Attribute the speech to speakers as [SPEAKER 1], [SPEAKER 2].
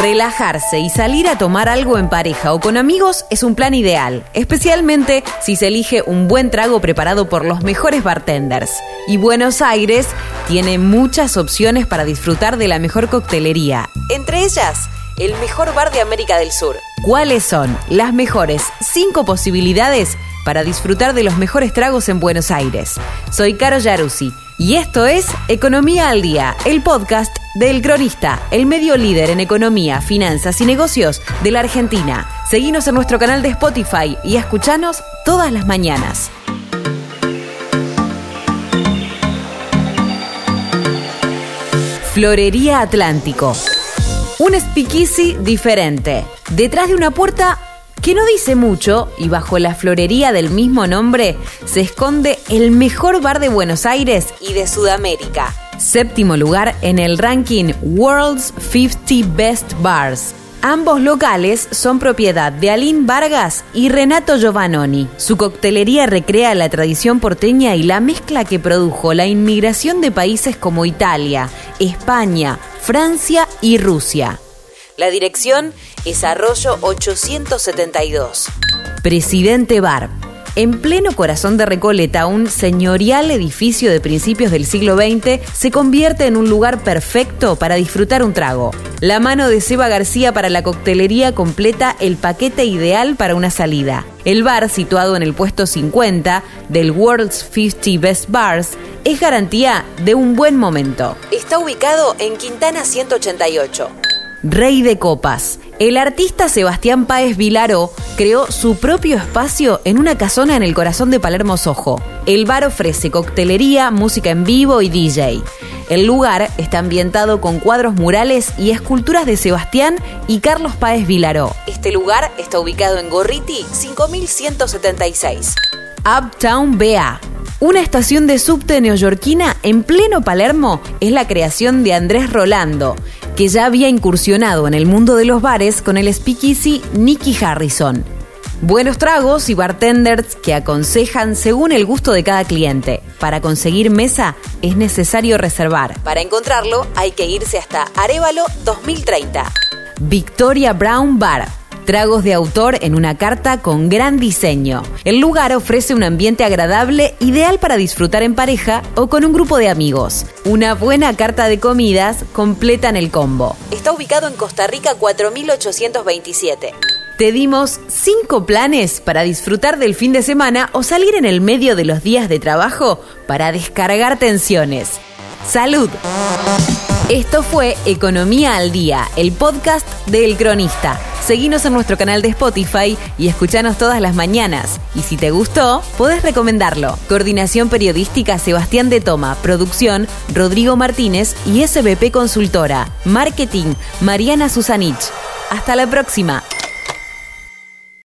[SPEAKER 1] Relajarse y salir a tomar algo en pareja o con amigos es un plan ideal, especialmente si se elige un buen trago preparado por los mejores bartenders. Y Buenos Aires tiene muchas opciones para disfrutar de la mejor coctelería, entre ellas el mejor bar de América del Sur. ¿Cuáles son las mejores cinco posibilidades para disfrutar de los mejores tragos en Buenos Aires? Soy Caro Yaruzzi y esto es Economía al Día, el podcast del Cronista, el medio líder en economía, finanzas y negocios de la Argentina. Seguinos en nuestro canal de Spotify y escuchanos todas las mañanas. Florería Atlántico. Un speakeasy diferente. Detrás de una puerta que no dice mucho y bajo la florería del mismo nombre se esconde el mejor bar de Buenos Aires y de Sudamérica. Séptimo lugar en el ranking World's 50 Best Bars. Ambos locales son propiedad de Aline Vargas y Renato Giovannoni. Su coctelería recrea la tradición porteña y la mezcla que produjo la inmigración de países como Italia, España, Francia y Rusia. La dirección es Arroyo 872. Presidente Bar. En pleno corazón de Recoleta, un señorial edificio de principios del siglo XX se convierte en un lugar perfecto para disfrutar un trago. La mano de Seba García para la coctelería completa el paquete ideal para una salida. El bar, situado en el puesto 50 del World's 50 Best Bars, es garantía de un buen momento. Está ubicado en Quintana 188. Rey de Copas. El artista Sebastián Páez Vilaró creó su propio espacio en una casona en el corazón de Palermo Sojo. El bar ofrece coctelería, música en vivo y DJ. El lugar está ambientado con cuadros murales y esculturas de Sebastián y Carlos Páez Vilaró. Este lugar está ubicado en Gorriti 5176. Uptown BA. Una estación de subte neoyorquina en pleno Palermo es la creación de Andrés Rolando, que ya había incursionado en el mundo de los bares con el speakeasy Nicky Harrison. Buenos tragos y bartenders que aconsejan según el gusto de cada cliente. Para conseguir mesa es necesario reservar. Para encontrarlo hay que irse hasta Arevalo 2030. Victoria Brown Bar Tragos de autor en una carta con gran diseño. El lugar ofrece un ambiente agradable, ideal para disfrutar en pareja o con un grupo de amigos. Una buena carta de comidas completan el combo. Está ubicado en Costa Rica 4827. Te dimos 5 planes para disfrutar del fin de semana o salir en el medio de los días de trabajo para descargar tensiones. ¡Salud! Esto fue Economía al Día, el podcast del Cronista. Seguinos en nuestro canal de Spotify y escuchanos todas las mañanas. Y si te gustó, podés recomendarlo. Coordinación Periodística Sebastián de Toma. Producción Rodrigo Martínez y SBP Consultora. Marketing Mariana Susanich. Hasta la próxima.